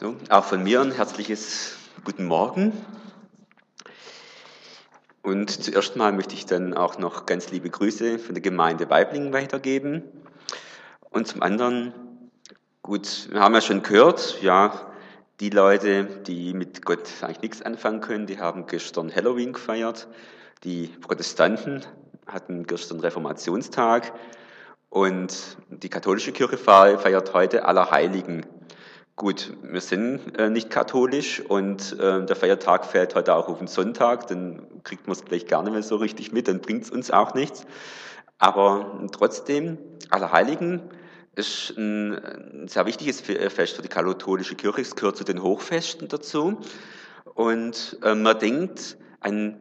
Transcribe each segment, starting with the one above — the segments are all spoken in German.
So, auch von mir ein herzliches Guten Morgen. Und zuerst mal möchte ich dann auch noch ganz liebe Grüße von der Gemeinde Weiblingen weitergeben. Und zum anderen, gut, wir haben ja schon gehört, ja, die Leute, die mit Gott eigentlich nichts anfangen können, die haben gestern Halloween gefeiert. Die Protestanten hatten gestern Reformationstag und die katholische Kirche feiert heute Allerheiligen. Gut, wir sind äh, nicht katholisch und äh, der Feiertag fällt heute auch auf den Sonntag, dann kriegt man es gleich gar nicht mehr so richtig mit, dann bringt es uns auch nichts. Aber trotzdem, Allerheiligen ist ein, ein sehr wichtiges äh, Fest für die katholische Kirche, es gehört zu den Hochfesten dazu. Und äh, man denkt an,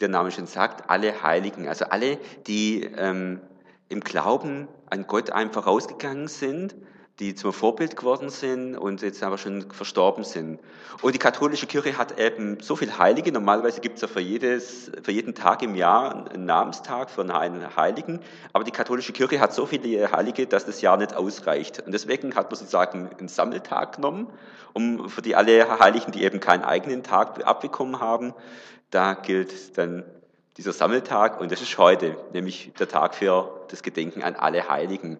der Name schon sagt, alle Heiligen, also alle, die ähm, im Glauben an Gott einfach rausgegangen sind die zum Vorbild geworden sind und jetzt aber schon verstorben sind. Und die katholische Kirche hat eben so viele Heilige. Normalerweise gibt es ja für, jedes, für jeden Tag im Jahr einen Namenstag für einen Heiligen. Aber die katholische Kirche hat so viele Heilige, dass das Jahr nicht ausreicht. Und deswegen hat man sozusagen einen Sammeltag genommen, um für die alle Heiligen, die eben keinen eigenen Tag abbekommen haben, da gilt dann dieser Sammeltag und das ist heute, nämlich der Tag für das Gedenken an alle Heiligen.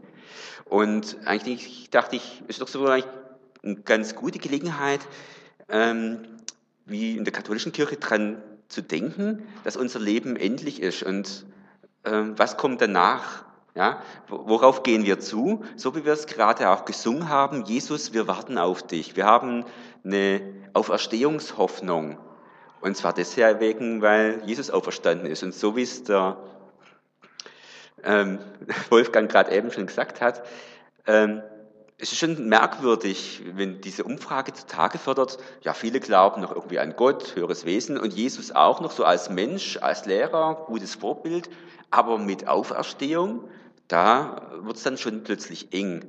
Und eigentlich dachte ich, ist doch so eine ganz gute Gelegenheit, ähm, wie in der katholischen Kirche dran zu denken, dass unser Leben endlich ist und ähm, was kommt danach. Ja, worauf gehen wir zu? So wie wir es gerade auch gesungen haben, Jesus, wir warten auf dich. Wir haben eine Auferstehungshoffnung. Und zwar deswegen, weil Jesus auferstanden ist. Und so wie es der ähm, Wolfgang gerade eben schon gesagt hat, ähm, es ist schon merkwürdig, wenn diese Umfrage zutage fördert, ja, viele glauben noch irgendwie an Gott, höheres Wesen und Jesus auch noch so als Mensch, als Lehrer, gutes Vorbild, aber mit Auferstehung, da wird es dann schon plötzlich eng.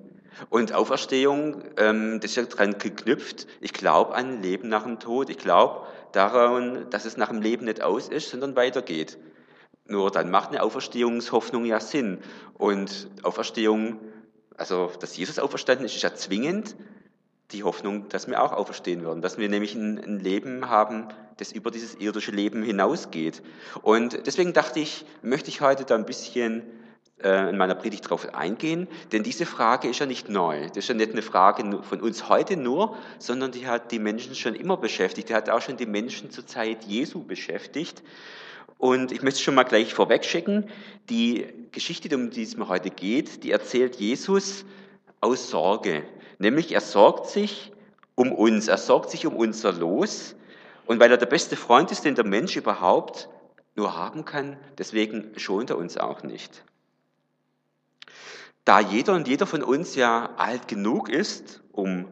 Und Auferstehung, ähm, das ist ja dran geknüpft, ich glaube an Leben nach dem Tod, ich glaube daran, dass es nach dem Leben nicht aus ist, sondern weitergeht. Nur dann macht eine Auferstehungshoffnung ja Sinn. Und Auferstehung, also dass Jesus auferstanden ist, ist ja zwingend die Hoffnung, dass wir auch auferstehen werden, dass wir nämlich ein, ein Leben haben, das über dieses irdische Leben hinausgeht. Und deswegen dachte ich, möchte ich heute da ein bisschen äh, in meiner Predigt darauf eingehen, denn diese Frage ist ja nicht neu. Das ist ja nicht eine Frage von uns heute nur, sondern die hat die Menschen schon immer beschäftigt. Die hat auch schon die Menschen zur Zeit Jesu beschäftigt. Und ich möchte schon mal gleich vorwegschicken, die Geschichte, um die es mir heute geht, die erzählt Jesus aus Sorge. Nämlich er sorgt sich um uns, er sorgt sich um unser Los. Und weil er der beste Freund ist, den der Mensch überhaupt nur haben kann, deswegen schont er uns auch nicht. Da jeder und jeder von uns ja alt genug ist, um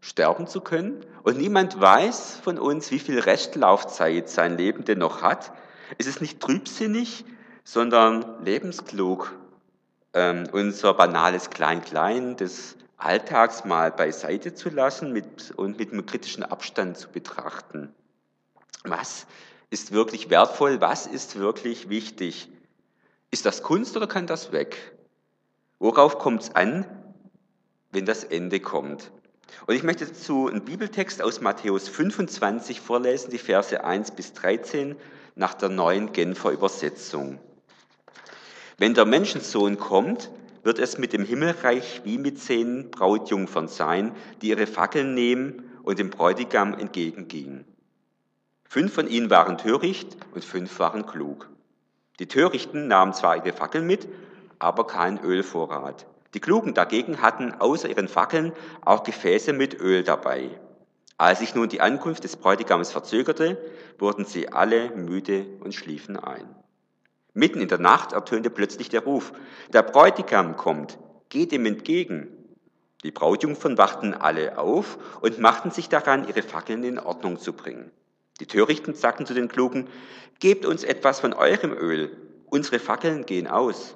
sterben zu können, und niemand weiß von uns, wie viel Restlaufzeit sein Leben denn noch hat, es ist nicht trübsinnig, sondern lebensklug, ähm, unser banales Klein-Klein des Alltags mal beiseite zu lassen mit, und mit einem kritischen Abstand zu betrachten. Was ist wirklich wertvoll? Was ist wirklich wichtig? Ist das Kunst oder kann das weg? Worauf kommt es an, wenn das Ende kommt? Und ich möchte dazu einen Bibeltext aus Matthäus 25 vorlesen, die Verse 1 bis 13 nach der neuen Genfer Übersetzung. Wenn der Menschensohn kommt, wird es mit dem Himmelreich wie mit zehn Brautjungfern sein, die ihre Fackeln nehmen und dem Bräutigam entgegengingen. Fünf von ihnen waren töricht und fünf waren klug. Die Törichten nahmen zwar ihre Fackeln mit, aber kein Ölvorrat. Die Klugen dagegen hatten außer ihren Fackeln auch Gefäße mit Öl dabei. Als sich nun die Ankunft des Bräutigams verzögerte, wurden sie alle müde und schliefen ein. Mitten in der Nacht ertönte plötzlich der Ruf, der Bräutigam kommt, geht ihm entgegen. Die Brautjungfern wachten alle auf und machten sich daran, ihre Fackeln in Ordnung zu bringen. Die Törichten sagten zu den Klugen, gebt uns etwas von eurem Öl, unsere Fackeln gehen aus.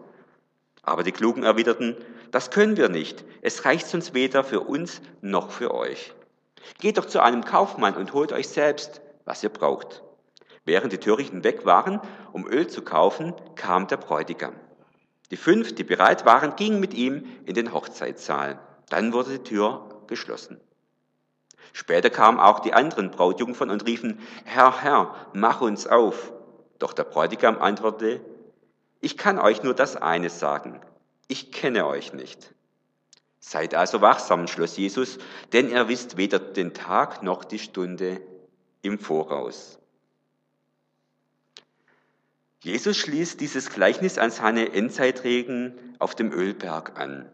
Aber die Klugen erwiderten, das können wir nicht, es reicht uns weder für uns noch für euch. Geht doch zu einem Kaufmann und holt euch selbst, was ihr braucht. Während die Törichten weg waren, um Öl zu kaufen, kam der Bräutigam. Die fünf, die bereit waren, gingen mit ihm in den Hochzeitssaal. Dann wurde die Tür geschlossen. Später kamen auch die anderen Brautjungfern und riefen, Herr, Herr, mach uns auf. Doch der Bräutigam antwortete, ich kann euch nur das eine sagen, ich kenne euch nicht. Seid also wachsam, schloss Jesus, denn ihr wisst weder den Tag noch die Stunde im Voraus. Jesus schließt dieses Gleichnis an seine Endzeitregen auf dem Ölberg an.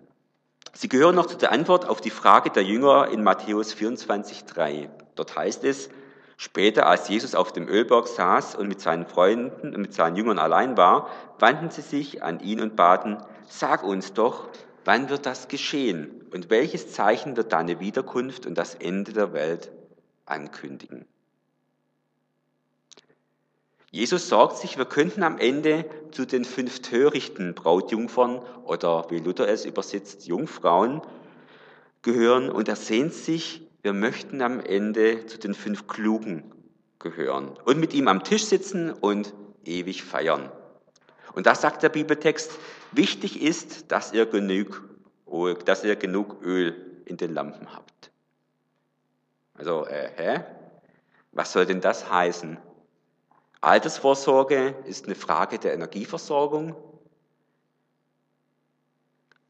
Sie gehören noch zu der Antwort auf die Frage der Jünger in Matthäus 24,3. Dort heißt es, später als Jesus auf dem Ölberg saß und mit seinen Freunden und mit seinen Jüngern allein war, wandten sie sich an ihn und baten, sag uns doch, wann wird das geschehen und welches Zeichen wird deine Wiederkunft und das Ende der Welt ankündigen? Jesus sagt sich, wir könnten am Ende zu den fünf törichten Brautjungfern oder wie Luther es übersetzt, Jungfrauen gehören und er sehnt sich, wir möchten am Ende zu den fünf Klugen gehören und mit ihm am Tisch sitzen und ewig feiern. Und da sagt der Bibeltext, wichtig ist, dass ihr genug, dass ihr genug Öl in den Lampen habt. Also, äh, hä? Was soll denn das heißen? Altersvorsorge ist eine Frage der Energieversorgung.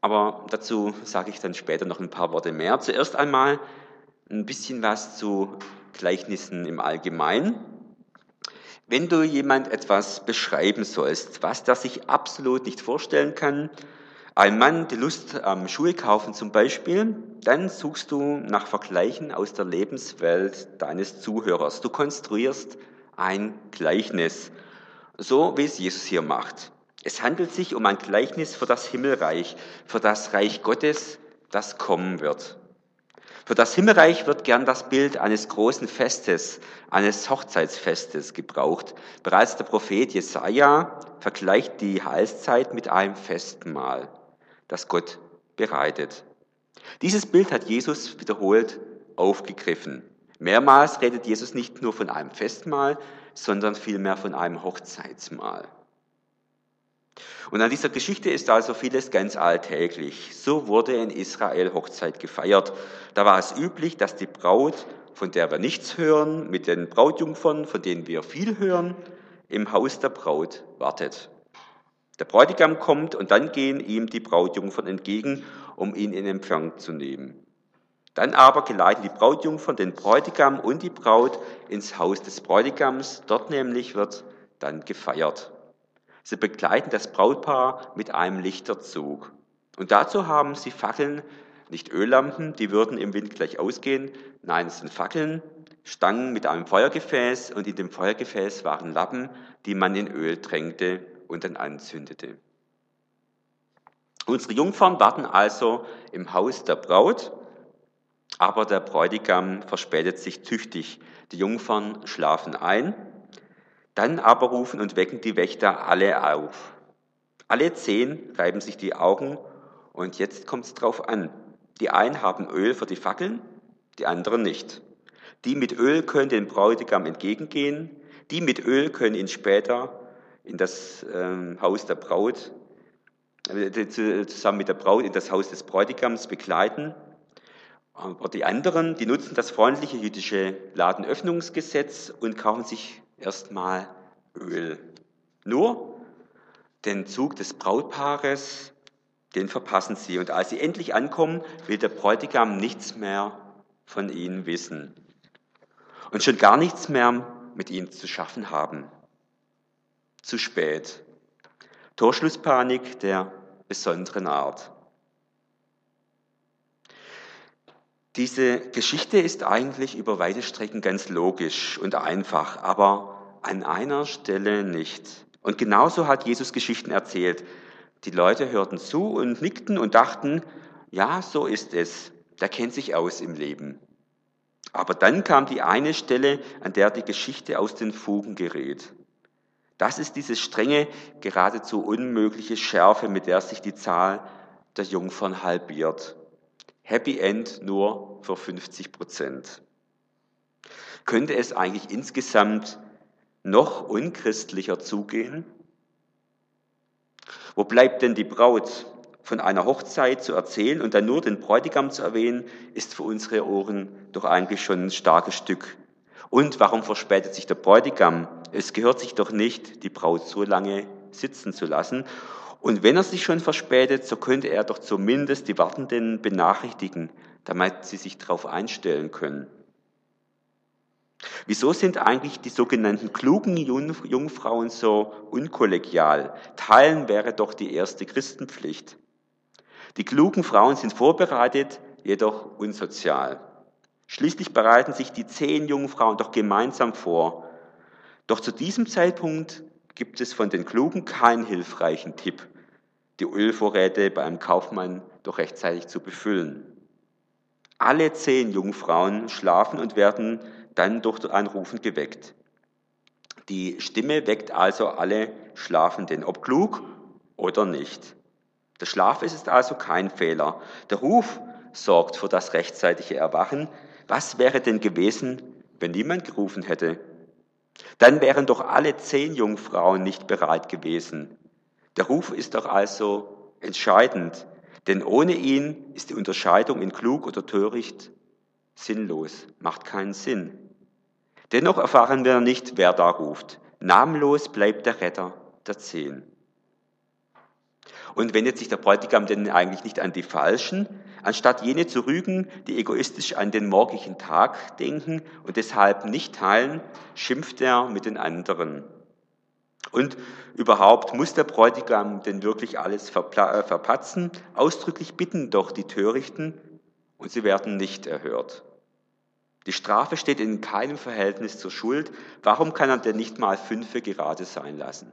Aber dazu sage ich dann später noch ein paar Worte mehr. Zuerst einmal ein bisschen was zu Gleichnissen im Allgemeinen. Wenn du jemand etwas beschreiben sollst, was der sich absolut nicht vorstellen kann, ein Mann die Lust am Schuhe kaufen zum Beispiel, dann suchst du nach Vergleichen aus der Lebenswelt deines Zuhörers. Du konstruierst ein Gleichnis, so wie es Jesus hier macht. Es handelt sich um ein Gleichnis für das Himmelreich, für das Reich Gottes, das kommen wird. Für das Himmelreich wird gern das Bild eines großen Festes, eines Hochzeitsfestes gebraucht. Bereits der Prophet Jesaja vergleicht die Heilszeit mit einem Festmahl, das Gott bereitet. Dieses Bild hat Jesus wiederholt aufgegriffen. Mehrmals redet Jesus nicht nur von einem Festmahl, sondern vielmehr von einem Hochzeitsmahl. Und an dieser Geschichte ist also vieles ganz alltäglich. So wurde in Israel Hochzeit gefeiert. Da war es üblich, dass die Braut, von der wir nichts hören, mit den Brautjungfern, von denen wir viel hören, im Haus der Braut wartet. Der Bräutigam kommt und dann gehen ihm die Brautjungfern entgegen, um ihn in Empfang zu nehmen. Dann aber geleiten die Brautjungfern den Bräutigam und die Braut ins Haus des Bräutigams. Dort nämlich wird dann gefeiert. Sie begleiten das Brautpaar mit einem Lichterzug. Und dazu haben sie Fackeln, nicht Öllampen, die würden im Wind gleich ausgehen. Nein, es sind Fackeln, Stangen mit einem Feuergefäß und in dem Feuergefäß waren Lappen, die man in Öl tränkte und dann anzündete. Unsere Jungfern warten also im Haus der Braut aber der Bräutigam verspätet sich tüchtig. Die Jungfern schlafen ein. Dann aber rufen und wecken die Wächter alle auf. Alle zehn reiben sich die Augen und jetzt kommt es drauf an. Die einen haben Öl für die Fackeln, die anderen nicht. Die mit Öl können dem Bräutigam entgegengehen, die mit Öl können ihn später in das äh, Haus der Braut, äh, zusammen mit der Braut in das Haus des Bräutigams begleiten. Aber die anderen, die nutzen das freundliche jüdische Ladenöffnungsgesetz und kaufen sich erstmal Öl. Nur den Zug des Brautpaares, den verpassen sie. Und als sie endlich ankommen, will der Bräutigam nichts mehr von ihnen wissen. Und schon gar nichts mehr mit ihnen zu schaffen haben. Zu spät. Torschlusspanik der besonderen Art. Diese Geschichte ist eigentlich über weite Strecken ganz logisch und einfach, aber an einer Stelle nicht. Und genauso hat Jesus Geschichten erzählt. Die Leute hörten zu und nickten und dachten, ja, so ist es. Der kennt sich aus im Leben. Aber dann kam die eine Stelle, an der die Geschichte aus den Fugen gerät. Das ist diese strenge, geradezu unmögliche Schärfe, mit der sich die Zahl der Jungfern halbiert. Happy End nur für 50 Prozent. Könnte es eigentlich insgesamt noch unchristlicher zugehen? Wo bleibt denn die Braut? von einer Hochzeit zu erzählen und dann nur den Bräutigam zu erwähnen, ist für unsere Ohren doch eigentlich schon ein starkes Stück. Und warum verspätet sich der Bräutigam? Es gehört sich doch nicht, die Braut so lange sitzen zu lassen. Und wenn er sich schon verspätet, so könnte er doch zumindest die Wartenden benachrichtigen, damit sie sich darauf einstellen können. Wieso sind eigentlich die sogenannten klugen Jungfrauen so unkollegial? Teilen wäre doch die erste Christenpflicht. Die klugen Frauen sind vorbereitet, jedoch unsozial. Schließlich bereiten sich die zehn Jungfrauen doch gemeinsam vor. Doch zu diesem Zeitpunkt gibt es von den Klugen keinen hilfreichen Tipp, die Ölvorräte beim Kaufmann doch rechtzeitig zu befüllen. Alle zehn Jungfrauen schlafen und werden dann durch ein Rufen geweckt. Die Stimme weckt also alle Schlafenden, ob klug oder nicht. Der Schlaf ist also kein Fehler. Der Ruf sorgt für das rechtzeitige Erwachen. Was wäre denn gewesen, wenn niemand gerufen hätte? Dann wären doch alle zehn Jungfrauen nicht bereit gewesen. Der Ruf ist doch also entscheidend, denn ohne ihn ist die Unterscheidung in klug oder töricht sinnlos, macht keinen Sinn. Dennoch erfahren wir nicht, wer da ruft. Namenlos bleibt der Retter der Zehn. Und wendet sich der Bräutigam denn eigentlich nicht an die Falschen, anstatt jene zu rügen, die egoistisch an den morgigen Tag denken und deshalb nicht teilen, schimpft er mit den anderen. Und überhaupt muss der Bräutigam denn wirklich alles äh, verpatzen? Ausdrücklich bitten doch die Törichten und sie werden nicht erhört. Die Strafe steht in keinem Verhältnis zur Schuld. Warum kann er denn nicht mal fünfe gerade sein lassen?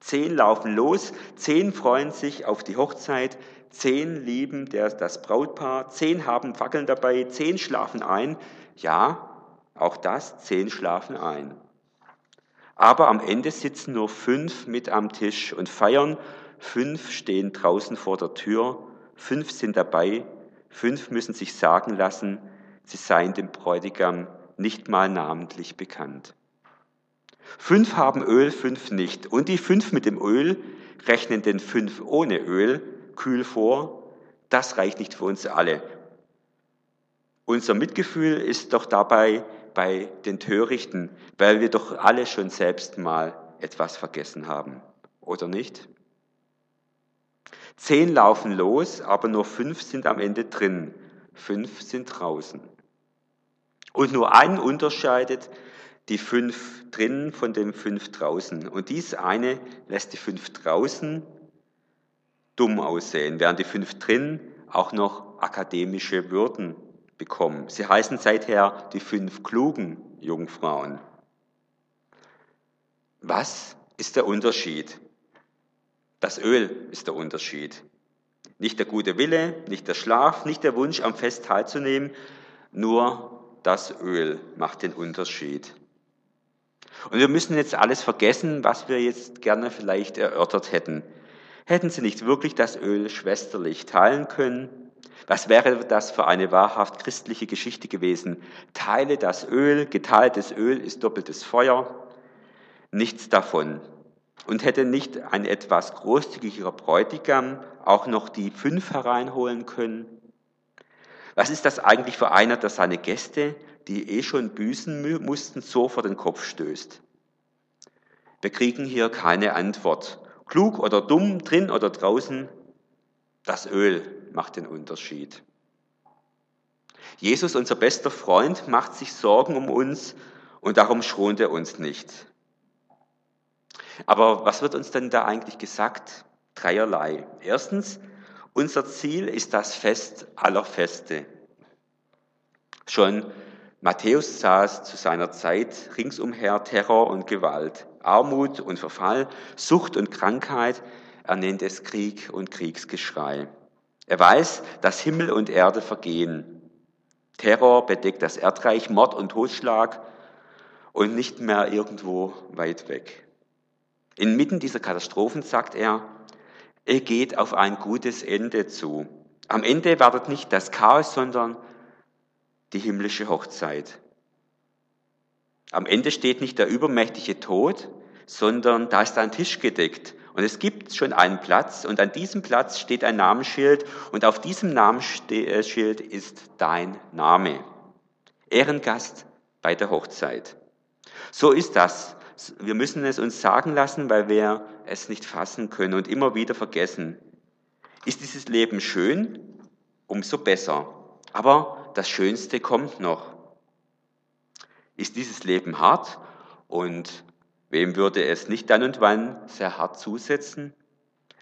Zehn laufen los, zehn freuen sich auf die Hochzeit, zehn lieben das Brautpaar, zehn haben Fackeln dabei, zehn schlafen ein. Ja, auch das, zehn schlafen ein. Aber am Ende sitzen nur fünf mit am Tisch und feiern, fünf stehen draußen vor der Tür, fünf sind dabei, fünf müssen sich sagen lassen, sie seien dem Bräutigam nicht mal namentlich bekannt. Fünf haben Öl, fünf nicht. Und die fünf mit dem Öl rechnen den fünf ohne Öl kühl vor. Das reicht nicht für uns alle. Unser Mitgefühl ist doch dabei bei den Törichten, weil wir doch alle schon selbst mal etwas vergessen haben, oder nicht? Zehn laufen los, aber nur fünf sind am Ende drin, fünf sind draußen. Und nur einen unterscheidet die fünf drinnen von den fünf draußen. Und dies eine lässt die fünf draußen dumm aussehen, während die fünf drinnen auch noch akademische Würden bekommen. Sie heißen seither die fünf klugen Jungfrauen. Was ist der Unterschied? Das Öl ist der Unterschied. Nicht der gute Wille, nicht der Schlaf, nicht der Wunsch, am Fest teilzunehmen, nur das Öl macht den Unterschied. Und wir müssen jetzt alles vergessen, was wir jetzt gerne vielleicht erörtert hätten. Hätten sie nicht wirklich das Öl schwesterlich teilen können? Was wäre das für eine wahrhaft christliche Geschichte gewesen? Teile das Öl, geteiltes Öl ist doppeltes Feuer. Nichts davon. Und hätte nicht ein etwas großzügigerer Bräutigam auch noch die fünf hereinholen können? Was ist das eigentlich für einer, der seine Gäste die eh schon büßen mussten, so vor den Kopf stößt. Wir kriegen hier keine Antwort. Klug oder dumm, drin oder draußen, das Öl macht den Unterschied. Jesus, unser bester Freund, macht sich Sorgen um uns und darum schont er uns nicht. Aber was wird uns denn da eigentlich gesagt? Dreierlei. Erstens, unser Ziel ist das Fest aller Feste. Schon Matthäus saß zu seiner Zeit ringsumher Terror und Gewalt, Armut und Verfall, Sucht und Krankheit, er nennt es Krieg und Kriegsgeschrei. Er weiß, dass Himmel und Erde vergehen. Terror bedeckt das Erdreich, Mord und Totschlag und nicht mehr irgendwo weit weg. Inmitten dieser Katastrophen sagt er, er geht auf ein gutes Ende zu. Am Ende wartet nicht das Chaos, sondern die himmlische Hochzeit. Am Ende steht nicht der übermächtige Tod, sondern da ist ein Tisch gedeckt Und es gibt schon einen Platz und an diesem Platz steht ein Namensschild und auf diesem Namensschild ist dein Name. Ehrengast bei der Hochzeit. So ist das. Wir müssen es uns sagen lassen, weil wir es nicht fassen können und immer wieder vergessen. Ist dieses Leben schön? Umso besser. Aber das Schönste kommt noch. Ist dieses Leben hart? Und wem würde es nicht dann und wann sehr hart zusetzen?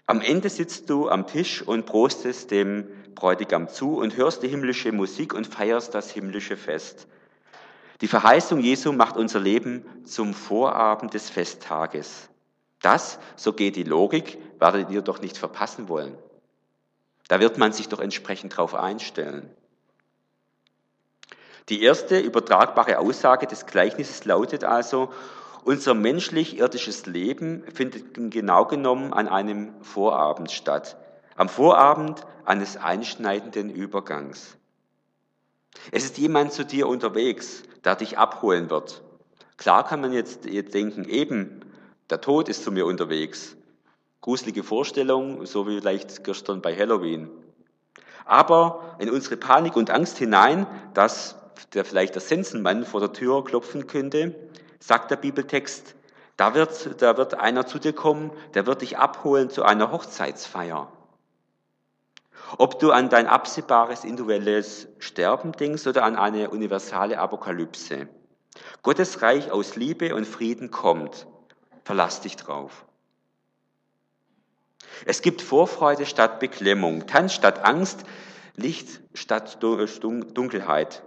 Am Ende sitzt du am Tisch und prostest dem Bräutigam zu und hörst die himmlische Musik und feierst das himmlische Fest. Die Verheißung Jesu macht unser Leben zum Vorabend des Festtages. Das, so geht die Logik, werdet ihr doch nicht verpassen wollen. Da wird man sich doch entsprechend darauf einstellen. Die erste übertragbare Aussage des Gleichnisses lautet also, unser menschlich-irdisches Leben findet genau genommen an einem Vorabend statt, am Vorabend eines einschneidenden Übergangs. Es ist jemand zu dir unterwegs, der dich abholen wird. Klar kann man jetzt, jetzt denken, eben, der Tod ist zu mir unterwegs. Gruselige Vorstellung, so wie vielleicht gestern bei Halloween. Aber in unsere Panik und Angst hinein, dass der vielleicht der Sensenmann vor der Tür klopfen könnte, sagt der Bibeltext, da wird, da wird einer zu dir kommen, der wird dich abholen zu einer Hochzeitsfeier. Ob du an dein absehbares individuelles Sterben denkst oder an eine universale Apokalypse. Gottes Reich aus Liebe und Frieden kommt. Verlass dich drauf. Es gibt Vorfreude statt Beklemmung, Tanz statt Angst, Licht statt Dunkelheit.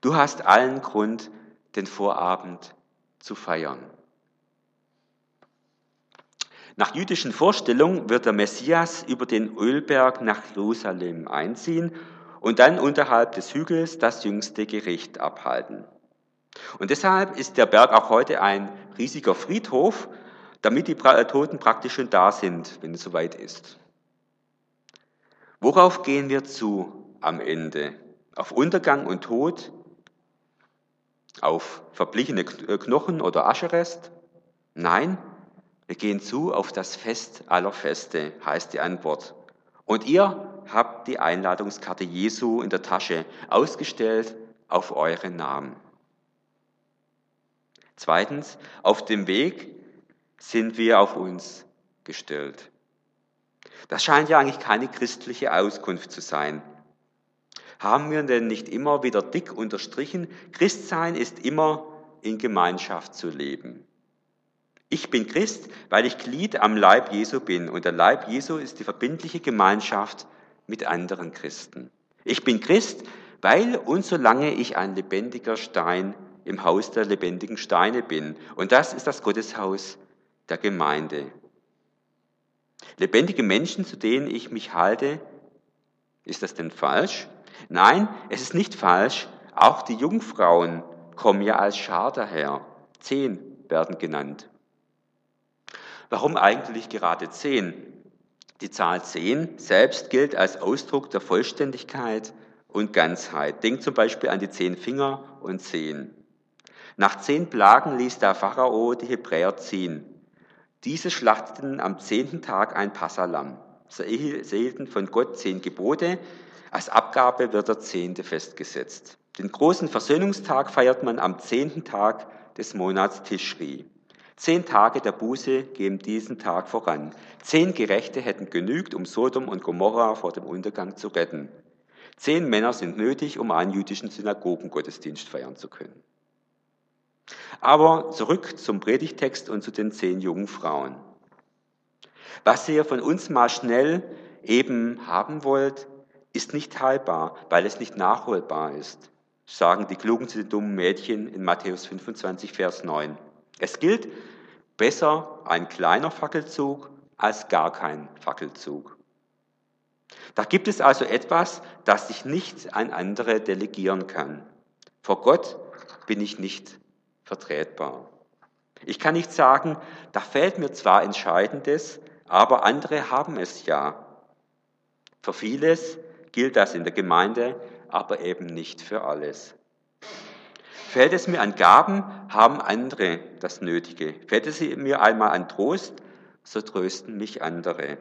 Du hast allen Grund, den Vorabend zu feiern. Nach jüdischen Vorstellungen wird der Messias über den Ölberg nach Jerusalem einziehen und dann unterhalb des Hügels das jüngste Gericht abhalten. Und deshalb ist der Berg auch heute ein riesiger Friedhof, damit die Toten praktisch schon da sind, wenn es soweit ist. Worauf gehen wir zu am Ende? Auf Untergang und Tod? Auf verblichene Knochen oder Ascherest? Nein, wir gehen zu auf das Fest aller Feste, heißt die Antwort. Und ihr habt die Einladungskarte Jesu in der Tasche, ausgestellt auf euren Namen. Zweitens, auf dem Weg sind wir auf uns gestellt. Das scheint ja eigentlich keine christliche Auskunft zu sein. Haben wir denn nicht immer wieder dick unterstrichen, Christsein ist immer in Gemeinschaft zu leben. Ich bin Christ, weil ich Glied am Leib Jesu bin und der Leib Jesu ist die verbindliche Gemeinschaft mit anderen Christen. Ich bin Christ, weil und solange ich ein lebendiger Stein im Haus der lebendigen Steine bin. Und das ist das Gotteshaus der Gemeinde. Lebendige Menschen, zu denen ich mich halte, ist das denn falsch? Nein, es ist nicht falsch. Auch die Jungfrauen kommen ja als Schar daher. Zehn werden genannt. Warum eigentlich gerade zehn? Die Zahl zehn selbst gilt als Ausdruck der Vollständigkeit und Ganzheit. Denk zum Beispiel an die zehn Finger und Zehen. Nach zehn Plagen ließ der Pharao die Hebräer ziehen. Diese schlachteten am zehnten Tag ein Passalam. Sie erhielten von Gott zehn Gebote. Als Abgabe wird der zehnte festgesetzt. Den großen Versöhnungstag feiert man am zehnten Tag des Monats Tischri. Zehn Tage der Buße gehen diesen Tag voran. Zehn Gerechte hätten genügt, um Sodom und Gomorra vor dem Untergang zu retten. Zehn Männer sind nötig, um einen jüdischen Synagogengottesdienst feiern zu können. Aber zurück zum Predigtext und zu den zehn jungen Frauen. Was ihr von uns mal schnell eben haben wollt, ist nicht teilbar, weil es nicht nachholbar ist, sagen die Klugen zu den dummen Mädchen in Matthäus 25, Vers 9. Es gilt, besser ein kleiner Fackelzug als gar kein Fackelzug. Da gibt es also etwas, das ich nicht an andere delegieren kann. Vor Gott bin ich nicht vertretbar. Ich kann nicht sagen, da fällt mir zwar Entscheidendes, aber andere haben es ja. Für vieles gilt das in der Gemeinde, aber eben nicht für alles. Fällt es mir an Gaben, haben andere das Nötige. Fällt es mir einmal an Trost, so trösten mich andere.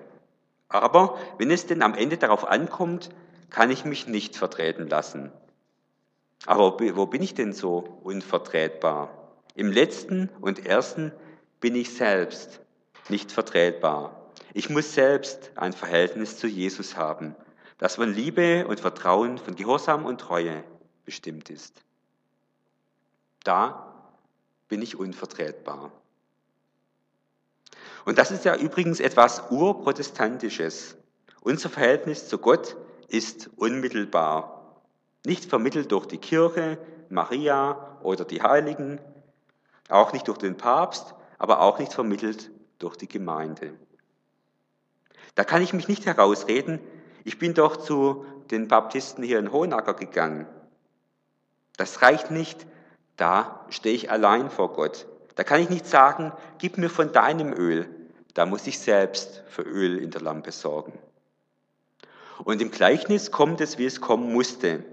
Aber wenn es denn am Ende darauf ankommt, kann ich mich nicht vertreten lassen. Aber wo bin ich denn so unvertretbar? Im letzten und ersten bin ich selbst nicht vertretbar. Ich muss selbst ein Verhältnis zu Jesus haben, das von Liebe und Vertrauen, von Gehorsam und Treue bestimmt ist. Da bin ich unvertretbar. Und das ist ja übrigens etwas Urprotestantisches. Unser Verhältnis zu Gott ist unmittelbar. Nicht vermittelt durch die Kirche, Maria oder die Heiligen, auch nicht durch den Papst, aber auch nicht vermittelt durch die Gemeinde. Da kann ich mich nicht herausreden, ich bin doch zu den Baptisten hier in Hohenacker gegangen. Das reicht nicht, da stehe ich allein vor Gott. Da kann ich nicht sagen, gib mir von deinem Öl. Da muss ich selbst für Öl in der Lampe sorgen. Und im Gleichnis kommt es, wie es kommen musste.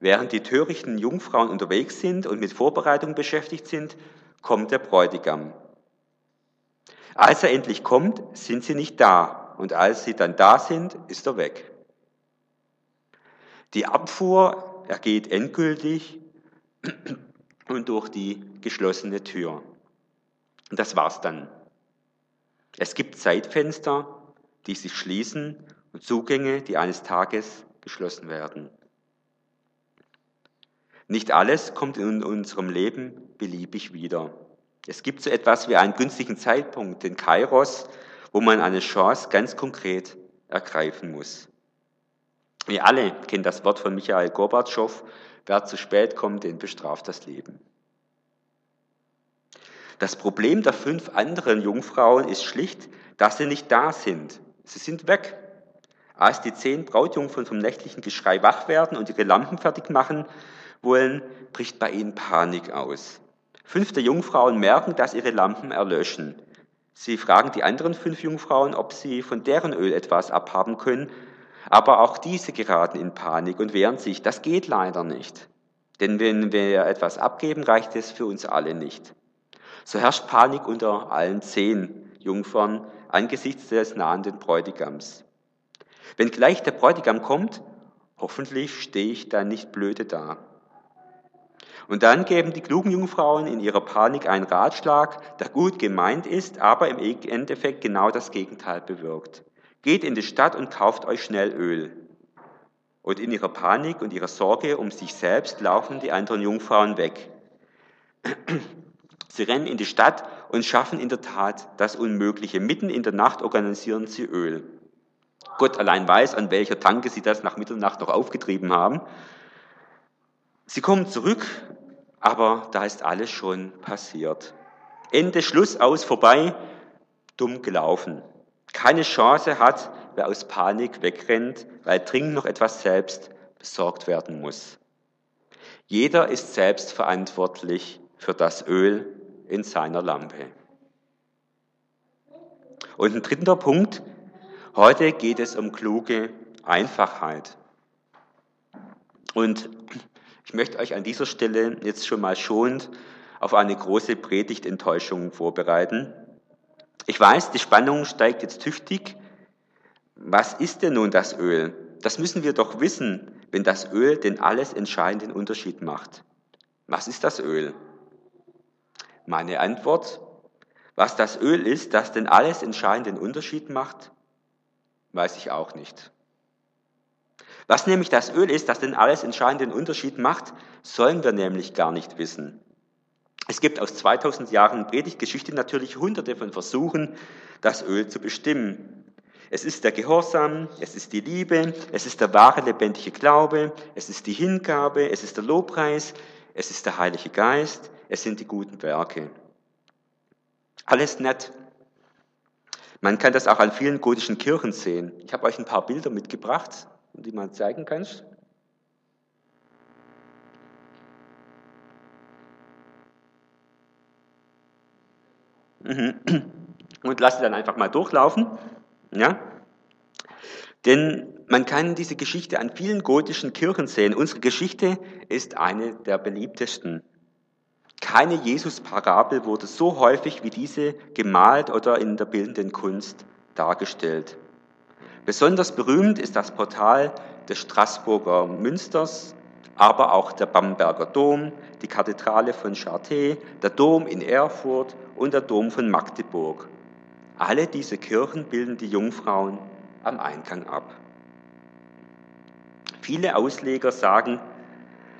Während die törichten Jungfrauen unterwegs sind und mit Vorbereitung beschäftigt sind, kommt der Bräutigam. Als er endlich kommt, sind sie nicht da. Und als sie dann da sind, ist er weg. Die Abfuhr ergeht endgültig und durch die geschlossene Tür. Und das war's dann. Es gibt Zeitfenster, die sich schließen und Zugänge, die eines Tages geschlossen werden. Nicht alles kommt in unserem Leben beliebig wieder. Es gibt so etwas wie einen günstigen Zeitpunkt, den Kairos, wo man eine Chance ganz konkret ergreifen muss. Wir alle kennen das Wort von Michael Gorbatschow, wer zu spät kommt, den bestraft das Leben. Das Problem der fünf anderen Jungfrauen ist schlicht, dass sie nicht da sind. Sie sind weg. Als die zehn Brautjungfern vom nächtlichen Geschrei wach werden und ihre Lampen fertig machen wollen, bricht bei ihnen Panik aus. Fünf der Jungfrauen merken, dass ihre Lampen erlöschen. Sie fragen die anderen fünf Jungfrauen, ob sie von deren Öl etwas abhaben können, aber auch diese geraten in Panik und wehren sich. Das geht leider nicht. Denn wenn wir etwas abgeben, reicht es für uns alle nicht. So herrscht Panik unter allen zehn Jungfern angesichts des nahenden Bräutigams. Wenn gleich der Bräutigam kommt, hoffentlich stehe ich dann nicht blöde da. Und dann geben die klugen Jungfrauen in ihrer Panik einen Ratschlag, der gut gemeint ist, aber im Endeffekt genau das Gegenteil bewirkt. Geht in die Stadt und kauft euch schnell Öl. Und in ihrer Panik und ihrer Sorge um sich selbst laufen die anderen Jungfrauen weg. Sie rennen in die Stadt und schaffen in der Tat das Unmögliche. Mitten in der Nacht organisieren sie Öl. Gott allein weiß, an welcher Tanke sie das nach Mitternacht noch aufgetrieben haben. Sie kommen zurück, aber da ist alles schon passiert. Ende, Schluss, aus, vorbei, dumm gelaufen. Keine Chance hat, wer aus Panik wegrennt, weil dringend noch etwas selbst besorgt werden muss. Jeder ist selbst verantwortlich für das Öl, in seiner Lampe. Und ein dritter Punkt, heute geht es um kluge Einfachheit. Und ich möchte euch an dieser Stelle jetzt schon mal schonend auf eine große Predigtenttäuschung vorbereiten. Ich weiß, die Spannung steigt jetzt tüchtig. Was ist denn nun das Öl? Das müssen wir doch wissen, wenn das Öl den alles entscheidenden Unterschied macht. Was ist das Öl? Meine Antwort, was das Öl ist, das den alles entscheidenden Unterschied macht, weiß ich auch nicht. Was nämlich das Öl ist, das den alles entscheidenden Unterschied macht, sollen wir nämlich gar nicht wissen. Es gibt aus 2000 Jahren Predigtgeschichte natürlich hunderte von Versuchen, das Öl zu bestimmen. Es ist der Gehorsam, es ist die Liebe, es ist der wahre lebendige Glaube, es ist die Hingabe, es ist der Lobpreis, es ist der Heilige Geist, es sind die guten Werke. Alles nett. Man kann das auch an vielen gotischen Kirchen sehen. Ich habe euch ein paar Bilder mitgebracht, die man zeigen kannst. Und lasse dann einfach mal durchlaufen. Ja? Denn man kann diese Geschichte an vielen gotischen Kirchen sehen. Unsere Geschichte ist eine der beliebtesten. Keine Jesus-Parabel wurde so häufig wie diese gemalt oder in der bildenden Kunst dargestellt. Besonders berühmt ist das Portal des Straßburger Münsters, aber auch der Bamberger Dom, die Kathedrale von Charté, der Dom in Erfurt und der Dom von Magdeburg. Alle diese Kirchen bilden die Jungfrauen am Eingang ab. Viele Ausleger sagen,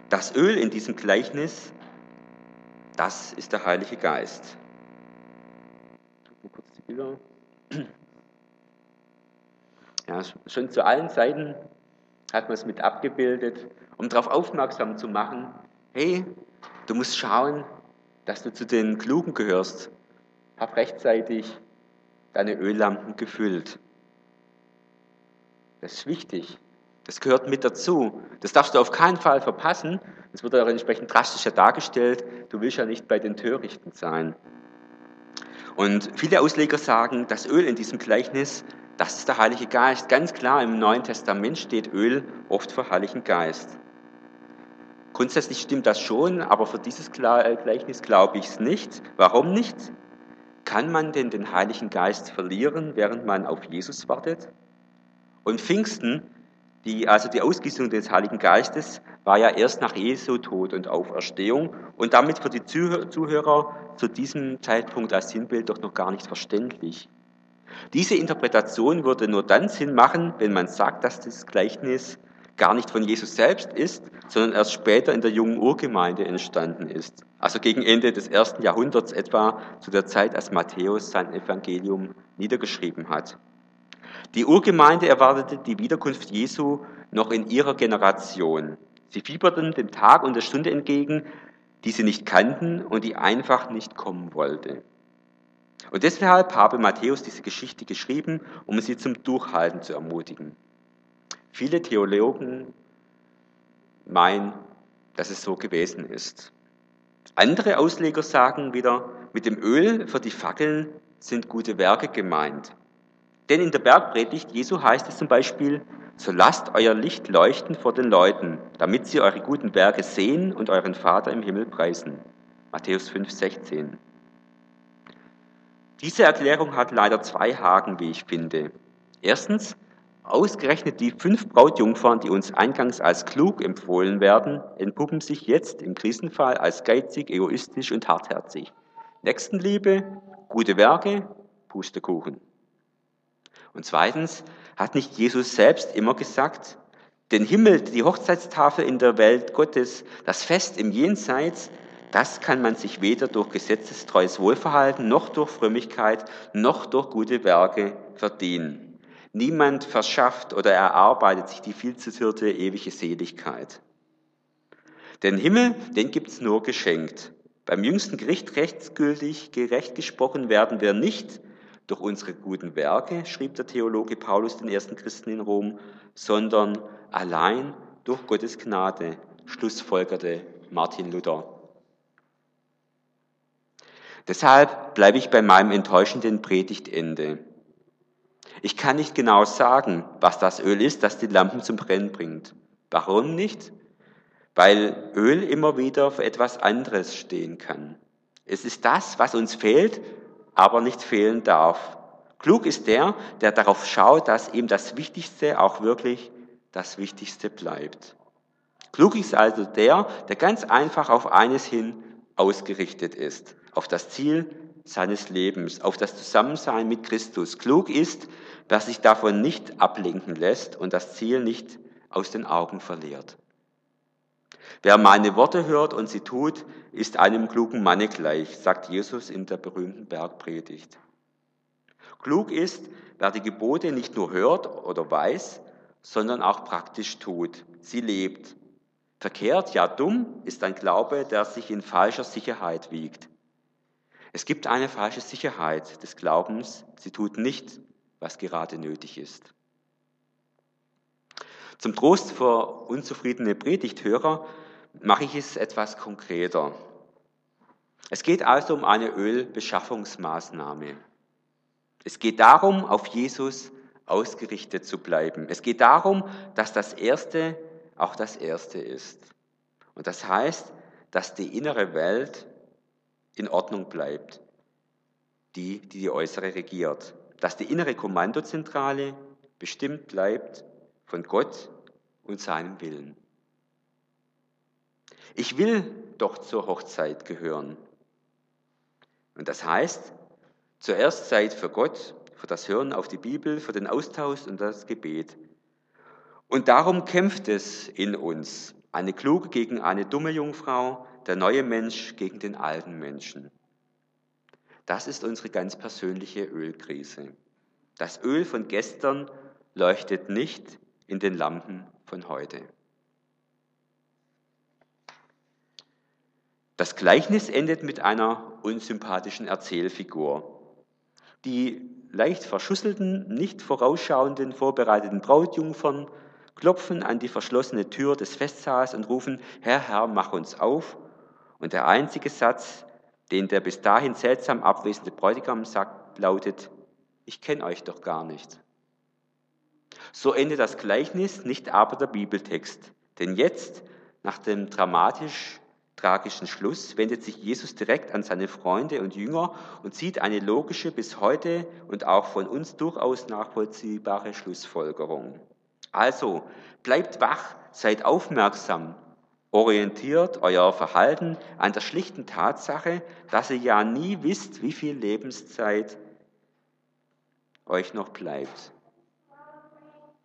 das Öl in diesem Gleichnis, das ist der Heilige Geist. Ja, schon zu allen Seiten hat man es mit abgebildet, um darauf aufmerksam zu machen, hey, du musst schauen, dass du zu den Klugen gehörst. Hab rechtzeitig deine Öllampen gefüllt. Das ist wichtig. Das gehört mit dazu. Das darfst du auf keinen Fall verpassen. Das wird auch entsprechend drastischer dargestellt. Du willst ja nicht bei den Törichten sein. Und viele Ausleger sagen, das Öl in diesem Gleichnis, das ist der Heilige Geist. Ganz klar, im Neuen Testament steht Öl oft für Heiligen Geist. Grundsätzlich stimmt das schon, aber für dieses äh, Gleichnis glaube ich es nicht. Warum nicht? Kann man denn den Heiligen Geist verlieren, während man auf Jesus wartet? Und Pfingsten die, also die Ausgießung des Heiligen Geistes war ja erst nach Jesu Tod und Auferstehung und damit für die Zuhörer zu diesem Zeitpunkt als Sinnbild doch noch gar nicht verständlich. Diese Interpretation würde nur dann Sinn machen, wenn man sagt, dass das Gleichnis gar nicht von Jesus selbst ist, sondern erst später in der jungen Urgemeinde entstanden ist. Also gegen Ende des ersten Jahrhunderts etwa, zu der Zeit, als Matthäus sein Evangelium niedergeschrieben hat. Die Urgemeinde erwartete die Wiederkunft Jesu noch in ihrer Generation. Sie fieberten dem Tag und der Stunde entgegen, die sie nicht kannten und die einfach nicht kommen wollte. Und deshalb habe Matthäus diese Geschichte geschrieben, um sie zum Durchhalten zu ermutigen. Viele Theologen meinen, dass es so gewesen ist. Andere Ausleger sagen wieder, mit dem Öl für die Fackeln sind gute Werke gemeint. Denn in der Bergpredigt Jesu heißt es zum Beispiel, so lasst euer Licht leuchten vor den Leuten, damit sie eure guten Werke sehen und euren Vater im Himmel preisen. Matthäus 5, 16. Diese Erklärung hat leider zwei Haken, wie ich finde. Erstens, ausgerechnet die fünf Brautjungfern, die uns eingangs als klug empfohlen werden, entpuppen sich jetzt im Krisenfall als geizig, egoistisch und hartherzig. Nächstenliebe, gute Werke, Pustekuchen. Und zweitens hat nicht Jesus selbst immer gesagt, den Himmel, die Hochzeitstafel in der Welt Gottes, das Fest im Jenseits, das kann man sich weder durch gesetzestreues Wohlverhalten noch durch Frömmigkeit noch durch gute Werke verdienen. Niemand verschafft oder erarbeitet sich die viel zitierte ewige Seligkeit. Den Himmel, den gibt's nur geschenkt. Beim jüngsten Gericht rechtsgültig gerecht gesprochen werden wir nicht durch unsere guten Werke, schrieb der Theologe Paulus den ersten Christen in Rom, sondern allein durch Gottes Gnade, schlussfolgerte Martin Luther. Deshalb bleibe ich bei meinem enttäuschenden Predigtende. Ich kann nicht genau sagen, was das Öl ist, das die Lampen zum Brennen bringt. Warum nicht? Weil Öl immer wieder für etwas anderes stehen kann. Es ist das, was uns fehlt, aber nicht fehlen darf. Klug ist der, der darauf schaut, dass ihm das Wichtigste auch wirklich das Wichtigste bleibt. Klug ist also der, der ganz einfach auf eines hin ausgerichtet ist, auf das Ziel seines Lebens, auf das Zusammensein mit Christus. Klug ist, wer sich davon nicht ablenken lässt und das Ziel nicht aus den Augen verliert. Wer meine Worte hört und sie tut, ist einem klugen Manne gleich, sagt Jesus in der berühmten Bergpredigt. Klug ist, wer die Gebote nicht nur hört oder weiß, sondern auch praktisch tut. Sie lebt. Verkehrt, ja dumm, ist ein Glaube, der sich in falscher Sicherheit wiegt. Es gibt eine falsche Sicherheit des Glaubens. Sie tut nicht, was gerade nötig ist. Zum Trost für unzufriedene Predigthörer mache ich es etwas konkreter. Es geht also um eine Ölbeschaffungsmaßnahme. Es geht darum, auf Jesus ausgerichtet zu bleiben. Es geht darum, dass das Erste auch das Erste ist. Und das heißt, dass die innere Welt in Ordnung bleibt, die, die die äußere regiert, dass die innere Kommandozentrale bestimmt bleibt von Gott und seinem Willen. Ich will doch zur Hochzeit gehören. Und das heißt, zuerst Zeit für Gott, für das Hören auf die Bibel, für den Austausch und das Gebet. Und darum kämpft es in uns, eine kluge gegen eine dumme Jungfrau, der neue Mensch gegen den alten Menschen. Das ist unsere ganz persönliche Ölkrise. Das Öl von gestern leuchtet nicht in den Lampen von heute. Das Gleichnis endet mit einer unsympathischen Erzählfigur. Die leicht verschusselten, nicht vorausschauenden, vorbereiteten Brautjungfern klopfen an die verschlossene Tür des Festsaals und rufen, Herr, Herr, mach uns auf. Und der einzige Satz, den der bis dahin seltsam abwesende Bräutigam sagt, lautet, ich kenne euch doch gar nicht. So endet das Gleichnis, nicht aber der Bibeltext. Denn jetzt, nach dem dramatisch tragischen Schluss, wendet sich Jesus direkt an seine Freunde und Jünger und zieht eine logische, bis heute und auch von uns durchaus nachvollziehbare Schlussfolgerung. Also bleibt wach, seid aufmerksam, orientiert euer Verhalten an der schlichten Tatsache, dass ihr ja nie wisst, wie viel Lebenszeit euch noch bleibt.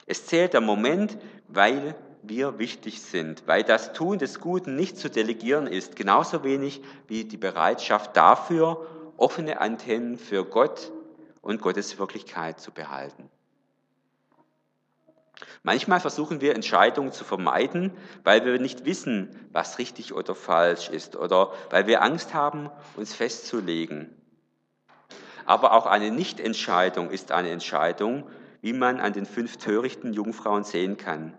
Es zählt der Moment, weil wir wichtig sind, weil das Tun des Guten nicht zu delegieren ist, genauso wenig wie die Bereitschaft dafür, offene Antennen für Gott und Gottes Wirklichkeit zu behalten. Manchmal versuchen wir Entscheidungen zu vermeiden, weil wir nicht wissen, was richtig oder falsch ist oder weil wir Angst haben, uns festzulegen. Aber auch eine Nichtentscheidung ist eine Entscheidung, wie man an den fünf törichten Jungfrauen sehen kann.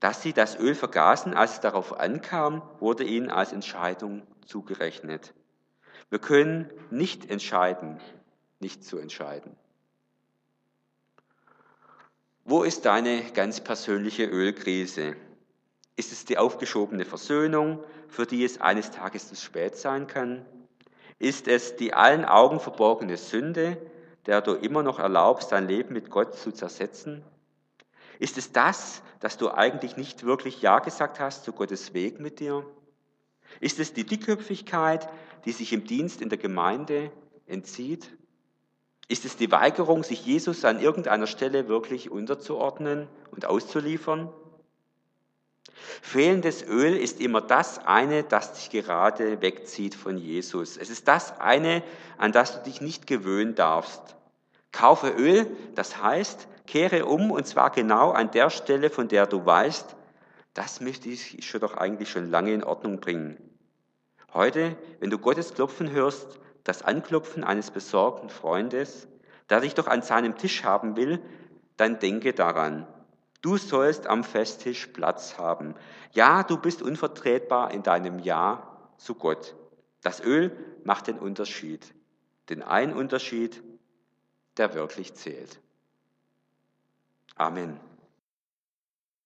Dass sie das Öl vergaßen, als es darauf ankam, wurde ihnen als Entscheidung zugerechnet. Wir können nicht entscheiden, nicht zu entscheiden. Wo ist deine ganz persönliche Ölkrise? Ist es die aufgeschobene Versöhnung, für die es eines Tages zu spät sein kann? Ist es die allen Augen verborgene Sünde, der du immer noch erlaubst, dein Leben mit Gott zu zersetzen? Ist es das, dass du eigentlich nicht wirklich Ja gesagt hast zu Gottes Weg mit dir? Ist es die Dickköpfigkeit, die sich im Dienst in der Gemeinde entzieht? Ist es die Weigerung, sich Jesus an irgendeiner Stelle wirklich unterzuordnen und auszuliefern? Fehlendes Öl ist immer das eine, das dich gerade wegzieht von Jesus. Es ist das eine, an das du dich nicht gewöhnen darfst. Kaufe Öl, das heißt, kehre um und zwar genau an der Stelle, von der du weißt, das möchte ich schon doch eigentlich schon lange in Ordnung bringen. Heute, wenn du Gottes Klopfen hörst, das Anklopfen eines besorgten Freundes, der dich doch an seinem Tisch haben will, dann denke daran. Du sollst am Festtisch Platz haben. Ja, du bist unvertretbar in deinem Ja zu Gott. Das Öl macht den Unterschied. Den einen Unterschied, der wirklich zählt. Amen.